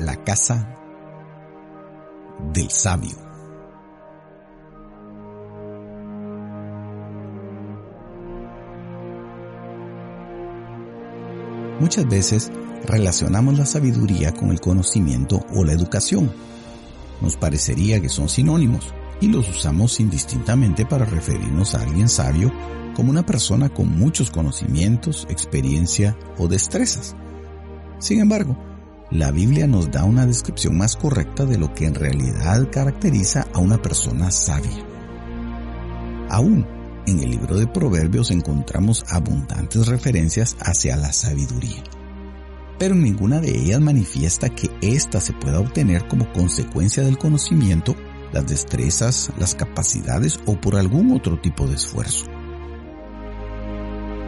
la casa del sabio. Muchas veces relacionamos la sabiduría con el conocimiento o la educación. Nos parecería que son sinónimos y los usamos indistintamente para referirnos a alguien sabio como una persona con muchos conocimientos, experiencia o destrezas. Sin embargo, la Biblia nos da una descripción más correcta de lo que en realidad caracteriza a una persona sabia. Aún en el libro de Proverbios encontramos abundantes referencias hacia la sabiduría, pero ninguna de ellas manifiesta que ésta se pueda obtener como consecuencia del conocimiento, las destrezas, las capacidades o por algún otro tipo de esfuerzo.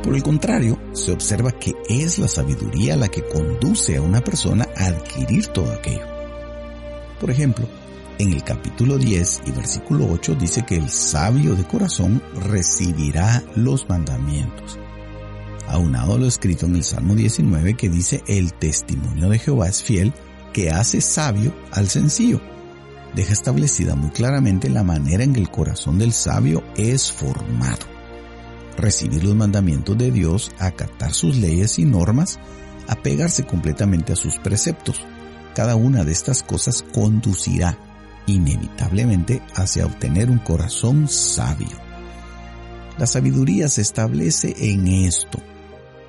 Por el contrario, se observa que es la sabiduría la que conduce a una persona a adquirir todo aquello. Por ejemplo, en el capítulo 10 y versículo 8 dice que el sabio de corazón recibirá los mandamientos. Aunado a lo escrito en el Salmo 19 que dice el testimonio de Jehová es fiel que hace sabio al sencillo. Deja establecida muy claramente la manera en que el corazón del sabio es formado recibir los mandamientos de Dios, acatar sus leyes y normas, apegarse completamente a sus preceptos. Cada una de estas cosas conducirá inevitablemente hacia obtener un corazón sabio. La sabiduría se establece en esto,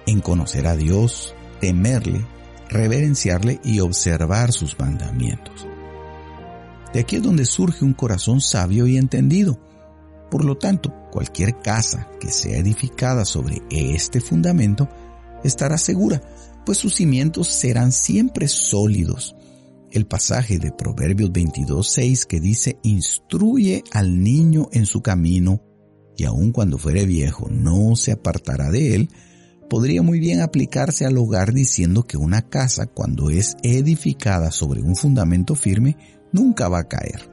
en conocer a Dios, temerle, reverenciarle y observar sus mandamientos. De aquí es donde surge un corazón sabio y entendido por lo tanto, cualquier casa que sea edificada sobre este fundamento estará segura, pues sus cimientos serán siempre sólidos. El pasaje de Proverbios 22.6 que dice, instruye al niño en su camino, y aun cuando fuere viejo no se apartará de él, podría muy bien aplicarse al hogar diciendo que una casa cuando es edificada sobre un fundamento firme nunca va a caer.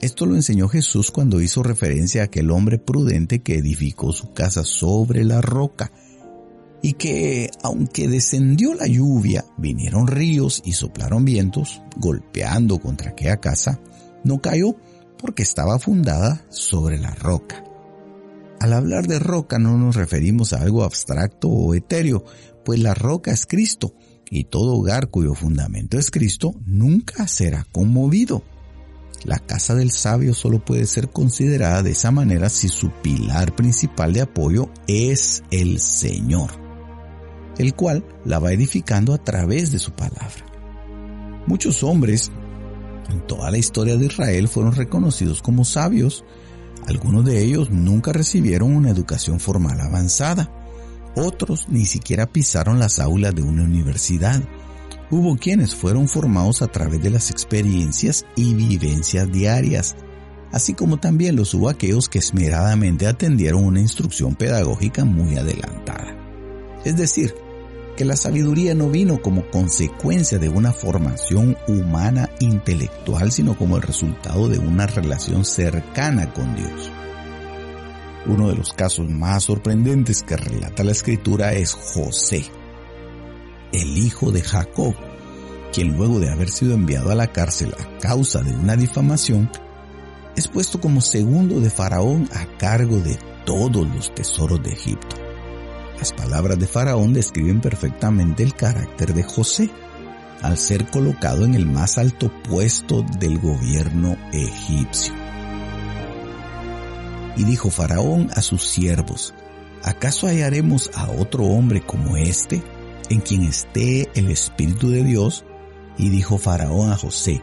Esto lo enseñó Jesús cuando hizo referencia a aquel hombre prudente que edificó su casa sobre la roca y que, aunque descendió la lluvia, vinieron ríos y soplaron vientos, golpeando contra aquella casa, no cayó porque estaba fundada sobre la roca. Al hablar de roca no nos referimos a algo abstracto o etéreo, pues la roca es Cristo, y todo hogar cuyo fundamento es Cristo nunca será conmovido. La casa del sabio solo puede ser considerada de esa manera si su pilar principal de apoyo es el Señor, el cual la va edificando a través de su palabra. Muchos hombres en toda la historia de Israel fueron reconocidos como sabios. Algunos de ellos nunca recibieron una educación formal avanzada. Otros ni siquiera pisaron las aulas de una universidad Hubo quienes fueron formados a través de las experiencias y vivencias diarias, así como también los hubo aquellos que esmeradamente atendieron una instrucción pedagógica muy adelantada. Es decir, que la sabiduría no vino como consecuencia de una formación humana intelectual, sino como el resultado de una relación cercana con Dios. Uno de los casos más sorprendentes que relata la escritura es José, el hijo de Jacob, quien luego de haber sido enviado a la cárcel a causa de una difamación, es puesto como segundo de Faraón a cargo de todos los tesoros de Egipto. Las palabras de Faraón describen perfectamente el carácter de José, al ser colocado en el más alto puesto del gobierno egipcio. Y dijo Faraón a sus siervos, ¿acaso hallaremos a otro hombre como este? En quien esté el Espíritu de Dios, y dijo Faraón a José,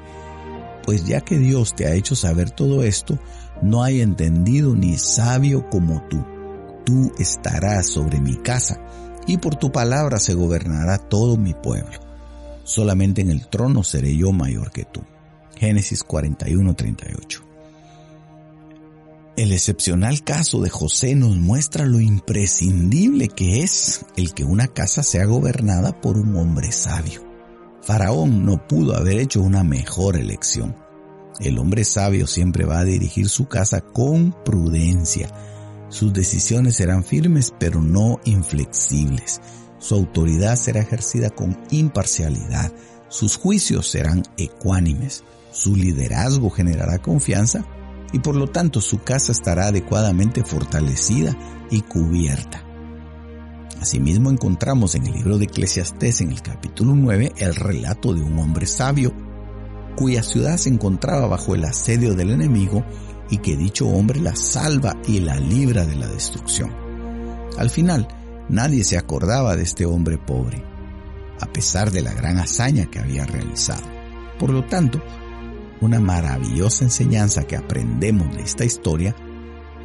pues ya que Dios te ha hecho saber todo esto, no hay entendido ni sabio como tú. Tú estarás sobre mi casa, y por tu palabra se gobernará todo mi pueblo. Solamente en el trono seré yo mayor que tú. Génesis 41:38 el excepcional caso de José nos muestra lo imprescindible que es el que una casa sea gobernada por un hombre sabio. Faraón no pudo haber hecho una mejor elección. El hombre sabio siempre va a dirigir su casa con prudencia. Sus decisiones serán firmes pero no inflexibles. Su autoridad será ejercida con imparcialidad. sus juicios serán ecuánimes, su liderazgo generará confianza y por lo tanto su casa estará adecuadamente fortalecida y cubierta. Asimismo encontramos en el libro de Eclesiastés en el capítulo 9 el relato de un hombre sabio cuya ciudad se encontraba bajo el asedio del enemigo y que dicho hombre la salva y la libra de la destrucción. Al final, nadie se acordaba de este hombre pobre, a pesar de la gran hazaña que había realizado. Por lo tanto, una maravillosa enseñanza que aprendemos de esta historia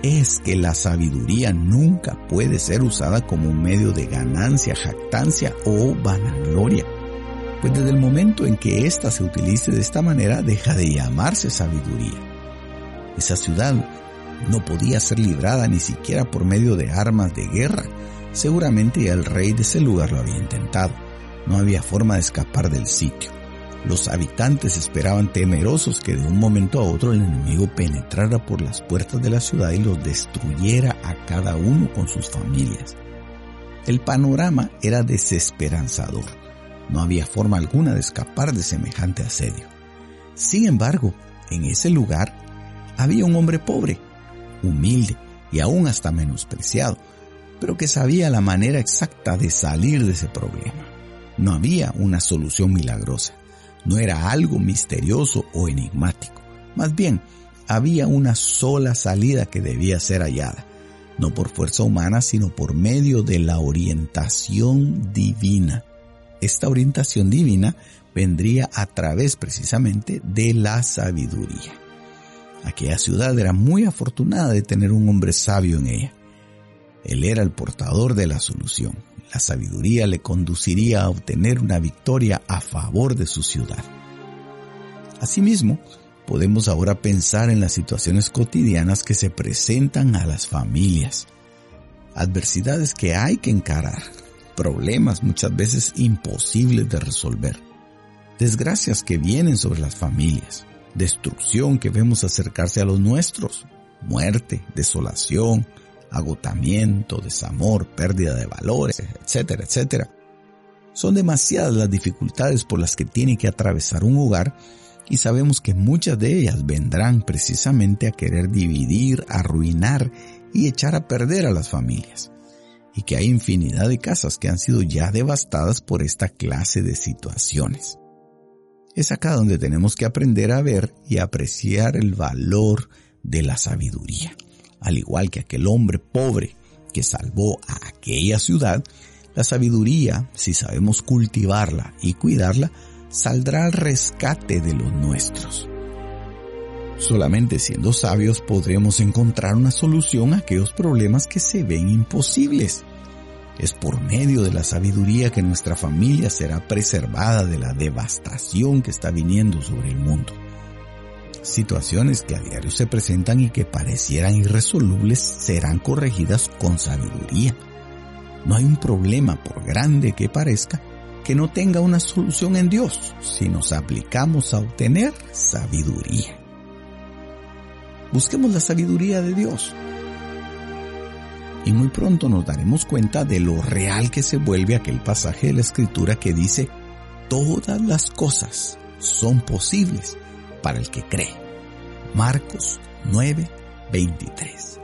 es que la sabiduría nunca puede ser usada como un medio de ganancia, jactancia o vanagloria. Pues desde el momento en que ésta se utilice de esta manera deja de llamarse sabiduría. Esa ciudad no podía ser librada ni siquiera por medio de armas de guerra. Seguramente el rey de ese lugar lo había intentado. No había forma de escapar del sitio. Los habitantes esperaban temerosos que de un momento a otro el enemigo penetrara por las puertas de la ciudad y los destruyera a cada uno con sus familias. El panorama era desesperanzador. No había forma alguna de escapar de semejante asedio. Sin embargo, en ese lugar había un hombre pobre, humilde y aún hasta menospreciado, pero que sabía la manera exacta de salir de ese problema. No había una solución milagrosa no era algo misterioso o enigmático. Más bien, había una sola salida que debía ser hallada, no por fuerza humana, sino por medio de la orientación divina. Esta orientación divina vendría a través precisamente de la sabiduría. Aquella ciudad era muy afortunada de tener un hombre sabio en ella. Él era el portador de la solución. La sabiduría le conduciría a obtener una victoria a favor de su ciudad. Asimismo, podemos ahora pensar en las situaciones cotidianas que se presentan a las familias. Adversidades que hay que encarar, problemas muchas veces imposibles de resolver, desgracias que vienen sobre las familias, destrucción que vemos acercarse a los nuestros, muerte, desolación, agotamiento, desamor, pérdida de valores, etcétera, etcétera. Son demasiadas las dificultades por las que tiene que atravesar un hogar y sabemos que muchas de ellas vendrán precisamente a querer dividir, arruinar y echar a perder a las familias. Y que hay infinidad de casas que han sido ya devastadas por esta clase de situaciones. Es acá donde tenemos que aprender a ver y apreciar el valor de la sabiduría al igual que aquel hombre pobre que salvó a aquella ciudad, la sabiduría, si sabemos cultivarla y cuidarla, saldrá al rescate de los nuestros. Solamente siendo sabios podremos encontrar una solución a aquellos problemas que se ven imposibles. Es por medio de la sabiduría que nuestra familia será preservada de la devastación que está viniendo sobre el mundo. Situaciones que a diario se presentan y que parecieran irresolubles serán corregidas con sabiduría. No hay un problema, por grande que parezca, que no tenga una solución en Dios si nos aplicamos a obtener sabiduría. Busquemos la sabiduría de Dios. Y muy pronto nos daremos cuenta de lo real que se vuelve aquel pasaje de la escritura que dice, todas las cosas son posibles para el que cree. Marcos 9, 23.